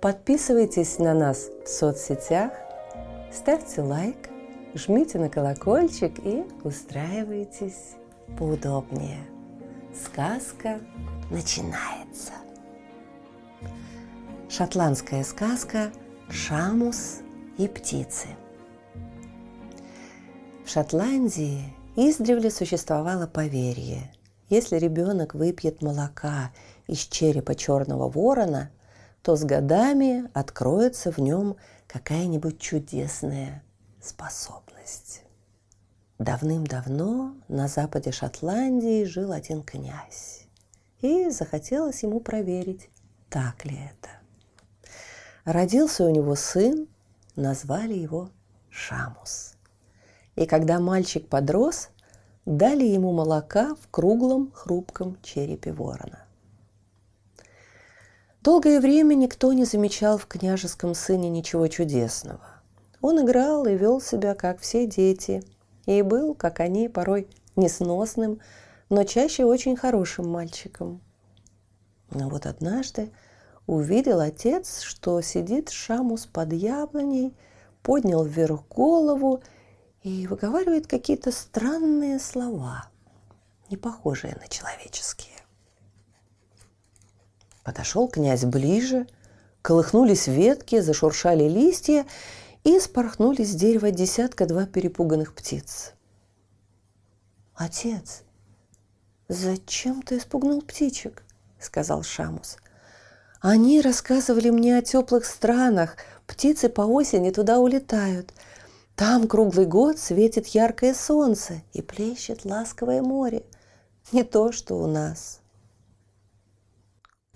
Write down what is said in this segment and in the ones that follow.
Подписывайтесь на нас в соцсетях, ставьте лайк, жмите на колокольчик и устраивайтесь поудобнее. Сказка начинается. Шотландская сказка «Шамус и птицы». В Шотландии издревле существовало поверье. Если ребенок выпьет молока из черепа черного ворона, то с годами откроется в нем какая-нибудь чудесная способность. Давным-давно на западе Шотландии жил один князь. И захотелось ему проверить, так ли это. Родился у него сын, назвали его Шамус. И когда мальчик подрос, дали ему молока в круглом хрупком черепе ворона. Долгое время никто не замечал в княжеском сыне ничего чудесного. Он играл и вел себя, как все дети – и был, как они, порой несносным, но чаще очень хорошим мальчиком. Но вот однажды увидел отец, что сидит Шамус под яблоней, поднял вверх голову и выговаривает какие-то странные слова, не похожие на человеческие. Подошел князь ближе, колыхнулись ветки, зашуршали листья, и спорхнули с дерева десятка-два перепуганных птиц. «Отец, зачем ты испугнул птичек?» — сказал Шамус. «Они рассказывали мне о теплых странах. Птицы по осени туда улетают. Там круглый год светит яркое солнце и плещет ласковое море. Не то, что у нас».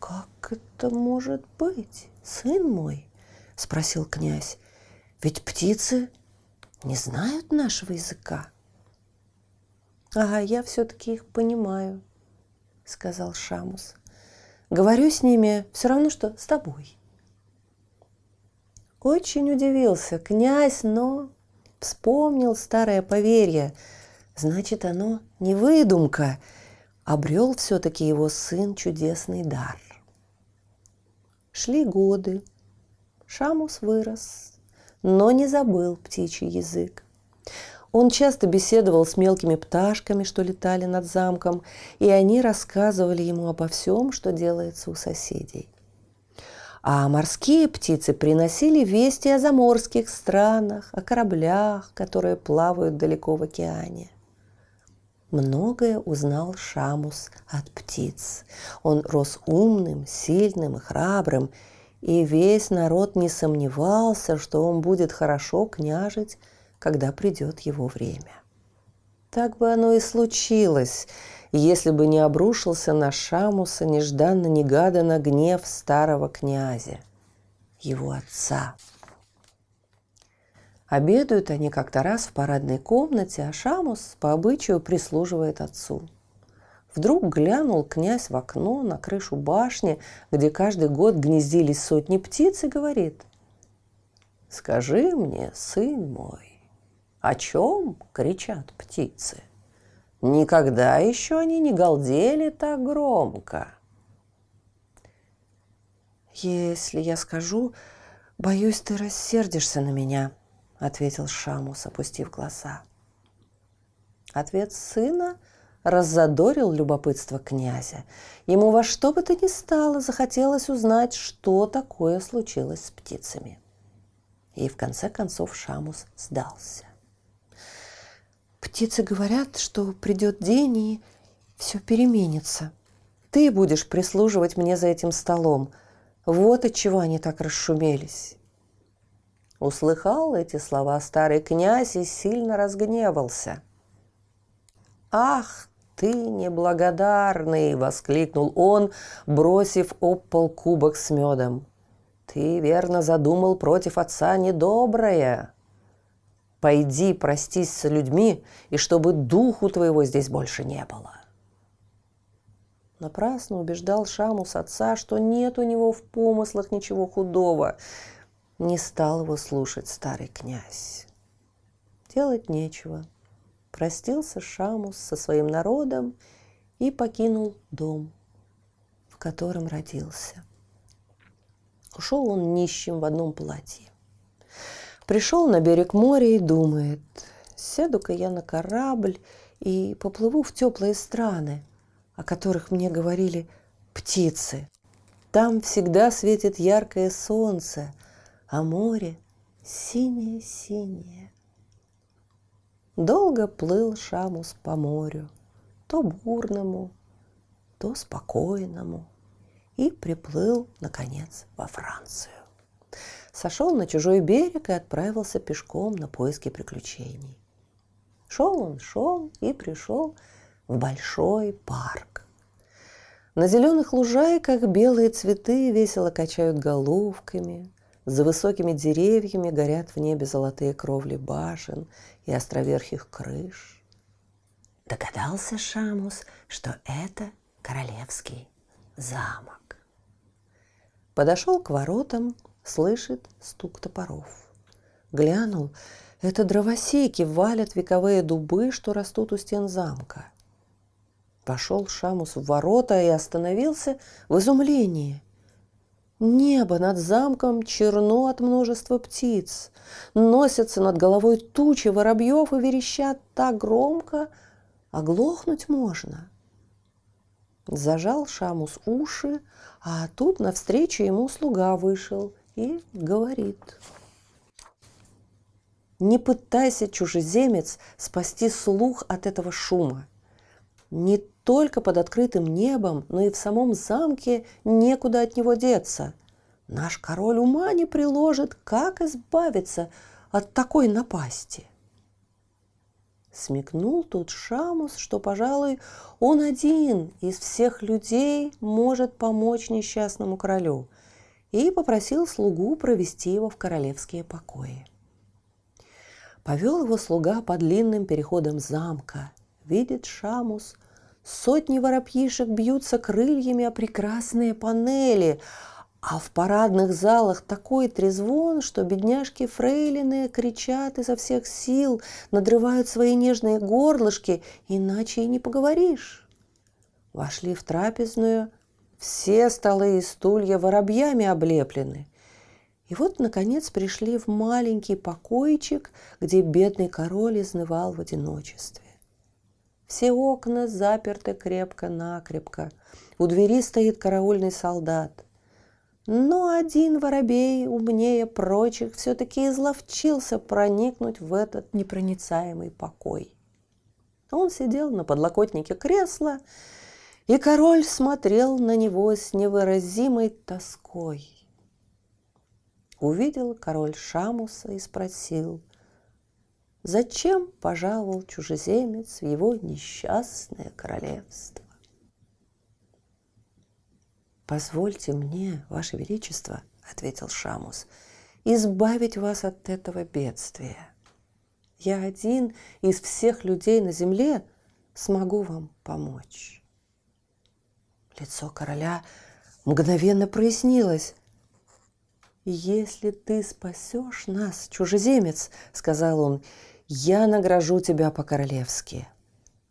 «Как это может быть, сын мой?» — спросил князь. Ведь птицы не знают нашего языка. Ага, я все-таки их понимаю, сказал Шамус. Говорю с ними все равно, что с тобой. Очень удивился князь, но вспомнил старое поверье. Значит, оно не выдумка. Обрел все-таки его сын чудесный дар. Шли годы. Шамус вырос, но не забыл птичий язык. Он часто беседовал с мелкими пташками, что летали над замком, и они рассказывали ему обо всем, что делается у соседей. А морские птицы приносили вести о заморских странах, о кораблях, которые плавают далеко в океане. Многое узнал Шамус от птиц. Он рос умным, сильным и храбрым, и весь народ не сомневался, что он будет хорошо княжить, когда придет его время. Так бы оно и случилось, если бы не обрушился на Шамуса нежданно-негаданно гнев старого князя, его отца. Обедают они как-то раз в парадной комнате, а Шамус по обычаю прислуживает отцу – Вдруг глянул князь в окно на крышу башни, где каждый год гнездились сотни птиц, и говорит, «Скажи мне, сын мой, о чем кричат птицы? Никогда еще они не галдели так громко». «Если я скажу, боюсь, ты рассердишься на меня», — ответил Шамус, опустив глаза. Ответ сына — раззадорил любопытство князя. Ему во что бы то ни стало захотелось узнать, что такое случилось с птицами. И в конце концов Шамус сдался. Птицы говорят, что придет день и все переменится. Ты будешь прислуживать мне за этим столом. Вот от чего они так расшумелись. Услыхал эти слова старый князь и сильно разгневался. «Ах, ты неблагодарный!» – воскликнул он, бросив об пол кубок с медом. Ты верно задумал против отца недоброе. Пойди простись с людьми, и чтобы духу твоего здесь больше не было. Напрасно убеждал Шамус отца, что нет у него в помыслах ничего худого. Не стал его слушать старый князь. Делать нечего. Простился Шамус со своим народом и покинул дом, в котором родился. Ушел он нищим в одном платье. Пришел на берег моря и думает, сяду-ка я на корабль и поплыву в теплые страны, о которых мне говорили птицы. Там всегда светит яркое солнце, а море синее-синее. Долго плыл Шамус по морю, то бурному, то спокойному, и приплыл, наконец, во Францию. Сошел на чужой берег и отправился пешком на поиски приключений. Шел он, шел и пришел в большой парк. На зеленых лужайках белые цветы весело качают головками, за высокими деревьями горят в небе золотые кровли башен и островерхих крыш. Догадался Шамус, что это королевский замок. Подошел к воротам, слышит стук топоров. Глянул, это дровосеки валят вековые дубы, что растут у стен замка. Пошел Шамус в ворота и остановился в изумлении. Небо над замком черно от множества птиц. Носятся над головой тучи воробьев и верещат так громко, оглохнуть можно. Зажал Шамус уши, а тут навстречу ему слуга вышел и говорит. Не пытайся, чужеземец, спасти слух от этого шума. Не только под открытым небом, но и в самом замке некуда от него деться. Наш король ума не приложит, как избавиться от такой напасти. Смекнул тут Шамус, что, пожалуй, он один из всех людей может помочь несчастному королю, и попросил слугу провести его в королевские покои. Повел его слуга по длинным переходам замка. Видит Шамус, Сотни воробьишек бьются крыльями о прекрасные панели, а в парадных залах такой трезвон, что бедняжки фрейлины кричат изо всех сил, надрывают свои нежные горлышки, иначе и не поговоришь. Вошли в трапезную, все столы и стулья воробьями облеплены. И вот, наконец, пришли в маленький покойчик, где бедный король изнывал в одиночестве. Все окна заперты крепко-накрепко. У двери стоит караульный солдат. Но один воробей, умнее прочих, все-таки изловчился проникнуть в этот непроницаемый покой. Он сидел на подлокотнике кресла, и король смотрел на него с невыразимой тоской. Увидел король Шамуса и спросил, Зачем пожаловал чужеземец в его несчастное королевство? «Позвольте мне, Ваше Величество, — ответил Шамус, — избавить вас от этого бедствия. Я один из всех людей на земле смогу вам помочь». Лицо короля мгновенно прояснилось. «Если ты спасешь нас, чужеземец, — сказал он, я награжу тебя по-королевски.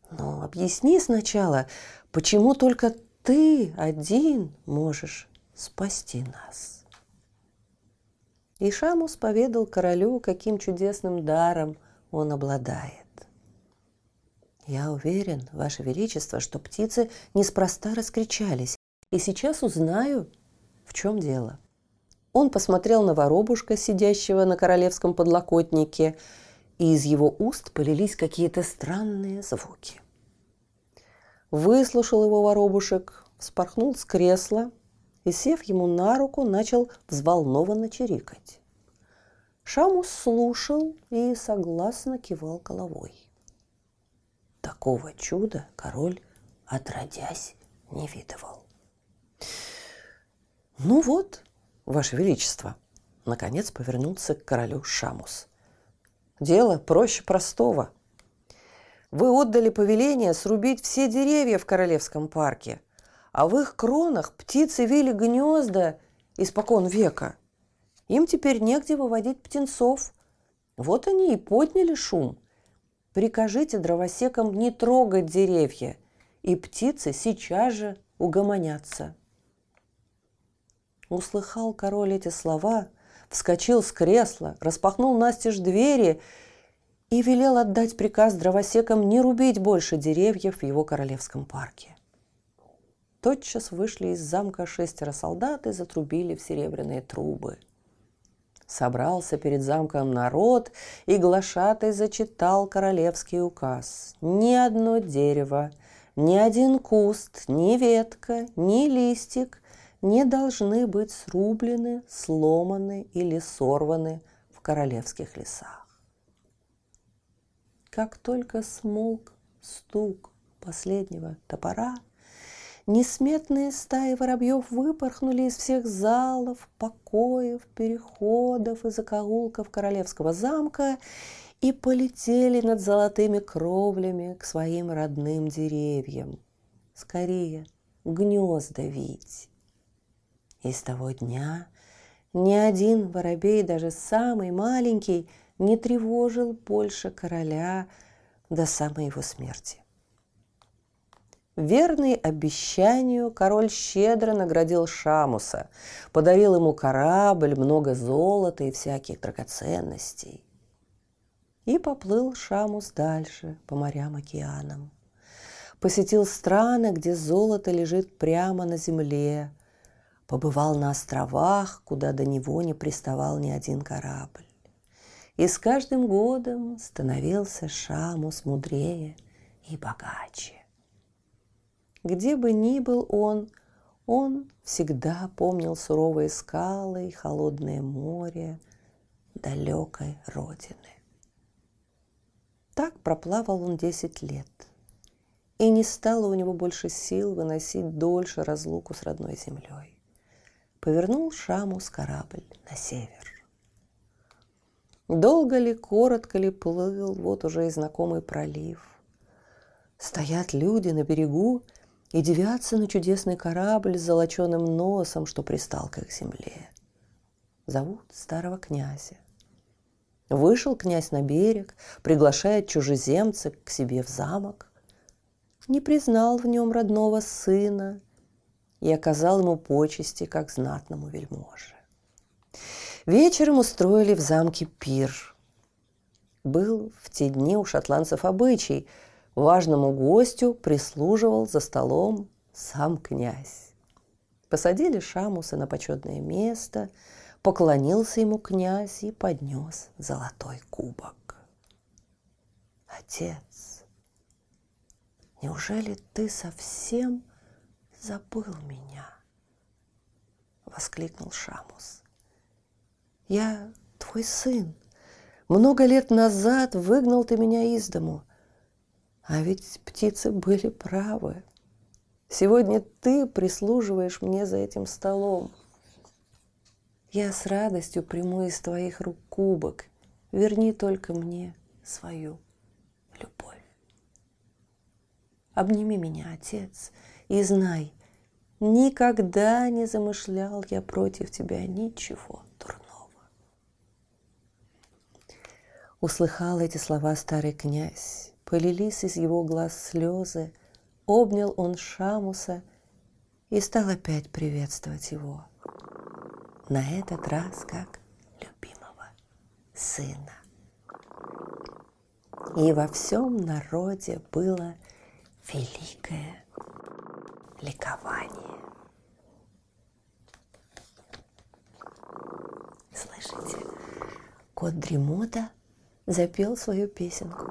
Но объясни сначала, почему только ты один можешь спасти нас. И Шамус поведал королю, каким чудесным даром он обладает. Я уверен, Ваше Величество, что птицы неспроста раскричались, и сейчас узнаю, в чем дело. Он посмотрел на воробушка, сидящего на королевском подлокотнике, и из его уст полились какие-то странные звуки. Выслушал его воробушек, вспорхнул с кресла и, сев ему на руку, начал взволнованно чирикать. Шамус слушал и согласно кивал головой. Такого чуда король, отродясь, не видывал. «Ну вот, Ваше Величество!» Наконец повернулся к королю Шамус. «Дело проще простого. Вы отдали повеление срубить все деревья в Королевском парке, а в их кронах птицы вили гнезда испокон века. Им теперь негде выводить птенцов. Вот они и подняли шум. Прикажите дровосекам не трогать деревья, и птицы сейчас же угомонятся. Услыхал король эти слова, вскочил с кресла, распахнул настежь двери и велел отдать приказ дровосекам не рубить больше деревьев в его королевском парке. Тотчас вышли из замка шестеро солдат и затрубили в серебряные трубы. Собрался перед замком народ, и глашатай зачитал королевский указ. Ни одно дерево, ни один куст, ни ветка, ни листик не должны быть срублены, сломаны или сорваны в королевских лесах. Как только смолк стук последнего топора, несметные стаи воробьев выпорхнули из всех залов, покоев, переходов и закоулков королевского замка и полетели над золотыми кровлями к своим родным деревьям. Скорее, гнезда вить. И с того дня ни один воробей, даже самый маленький, не тревожил больше короля до самой его смерти. Верный обещанию, король щедро наградил Шамуса, подарил ему корабль, много золота и всяких драгоценностей. И поплыл Шамус дальше по морям-океанам. Посетил страны, где золото лежит прямо на земле, побывал на островах, куда до него не приставал ни один корабль. И с каждым годом становился Шамус мудрее и богаче. Где бы ни был он, он всегда помнил суровые скалы и холодное море далекой родины. Так проплавал он десять лет, и не стало у него больше сил выносить дольше разлуку с родной землей повернул Шамус корабль на север. Долго ли, коротко ли плыл вот уже и знакомый пролив. Стоят люди на берегу и девятся на чудесный корабль с золоченым носом, что пристал к их земле. Зовут старого князя. Вышел князь на берег, приглашает чужеземца к себе в замок. Не признал в нем родного сына, и оказал ему почести, как знатному вельможе. Вечером устроили в замке пир. Был в те дни у шотландцев обычай. Важному гостю прислуживал за столом сам князь. Посадили Шамуса на почетное место, поклонился ему князь и поднес золотой кубок. Отец, неужели ты совсем забыл меня!» — воскликнул Шамус. «Я твой сын. Много лет назад выгнал ты меня из дому. А ведь птицы были правы. Сегодня ты прислуживаешь мне за этим столом. Я с радостью приму из твоих рук кубок. Верни только мне свою любовь. Обними меня, отец, и знай, никогда не замышлял я против тебя ничего дурного. Услыхал эти слова старый князь, полились из его глаз слезы, обнял он Шамуса и стал опять приветствовать его. На этот раз как любимого сына. И во всем народе было великое ликование. Слышите, кот Дремота запел свою песенку.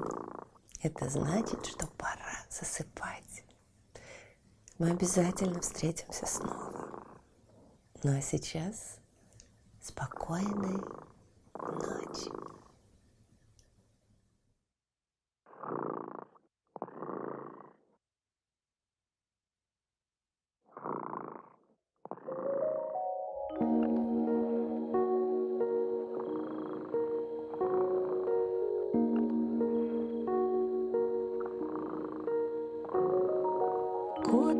Это значит, что пора засыпать. Мы обязательно встретимся снова. Ну а сейчас спокойной ночи.